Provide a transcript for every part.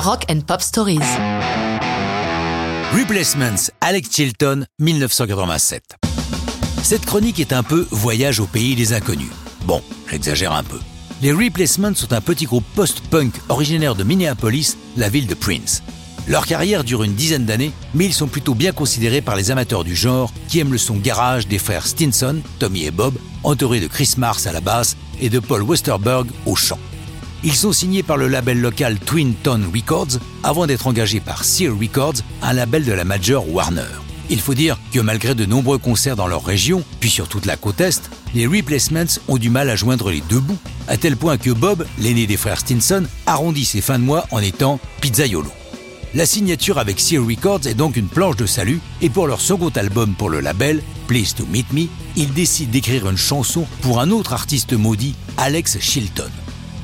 Rock and Pop Stories. Replacements, Alex Chilton, 1987. Cette chronique est un peu voyage au pays des inconnus. Bon, j'exagère un peu. Les Replacements sont un petit groupe post-punk originaire de Minneapolis, la ville de Prince. Leur carrière dure une dizaine d'années, mais ils sont plutôt bien considérés par les amateurs du genre qui aiment le son garage des frères Stinson, Tommy et Bob, entourés de Chris Mars à la basse et de Paul Westerberg au chant. Ils sont signés par le label local Twin Tone Records avant d'être engagés par Sear Records, un label de la major Warner. Il faut dire que malgré de nombreux concerts dans leur région, puis sur toute la côte Est, les Replacements ont du mal à joindre les deux bouts, à tel point que Bob, l'aîné des frères Stinson, arrondit ses fins de mois en étant pizzaiolo. La signature avec Sear Records est donc une planche de salut, et pour leur second album pour le label, Please to Meet Me, ils décident d'écrire une chanson pour un autre artiste maudit, Alex Chilton.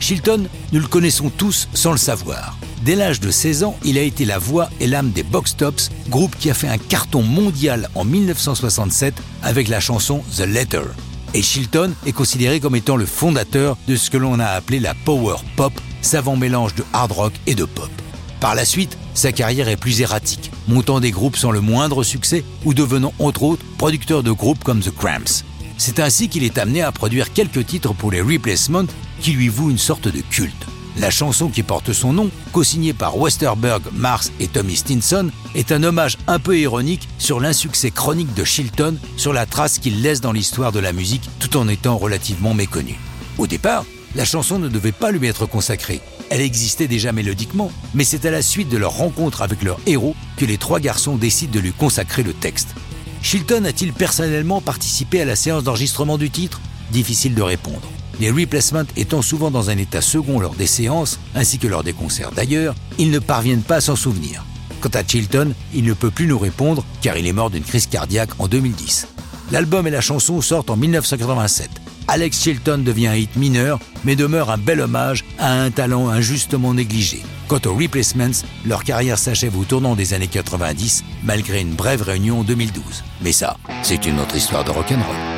Chilton, nous le connaissons tous sans le savoir. Dès l'âge de 16 ans, il a été la voix et l'âme des Box Tops, groupe qui a fait un carton mondial en 1967 avec la chanson The Letter. Et Chilton est considéré comme étant le fondateur de ce que l'on a appelé la power pop, savant mélange de hard rock et de pop. Par la suite, sa carrière est plus erratique, montant des groupes sans le moindre succès ou devenant entre autres producteur de groupes comme The Cramps. C'est ainsi qu'il est amené à produire quelques titres pour les Replacements qui lui vouent une sorte de culte. La chanson qui porte son nom, co-signée par Westerberg, Mars et Tommy Stinson, est un hommage un peu ironique sur l'insuccès chronique de Chilton, sur la trace qu'il laisse dans l'histoire de la musique tout en étant relativement méconnu. Au départ, la chanson ne devait pas lui être consacrée. Elle existait déjà mélodiquement, mais c'est à la suite de leur rencontre avec leur héros que les trois garçons décident de lui consacrer le texte. Chilton a-t-il personnellement participé à la séance d'enregistrement du titre? Difficile de répondre les replacements étant souvent dans un état second lors des séances, ainsi que lors des concerts d'ailleurs, ils ne parviennent pas à s'en souvenir. Quant à Chilton, il ne peut plus nous répondre car il est mort d'une crise cardiaque en 2010. L'album et la chanson sortent en 1987. Alex Chilton devient un hit mineur, mais demeure un bel hommage à un talent injustement négligé. Quant aux Replacements, leur carrière s'achève au tournant des années 90, malgré une brève réunion en 2012. Mais ça, c'est une autre histoire de rock'n'roll.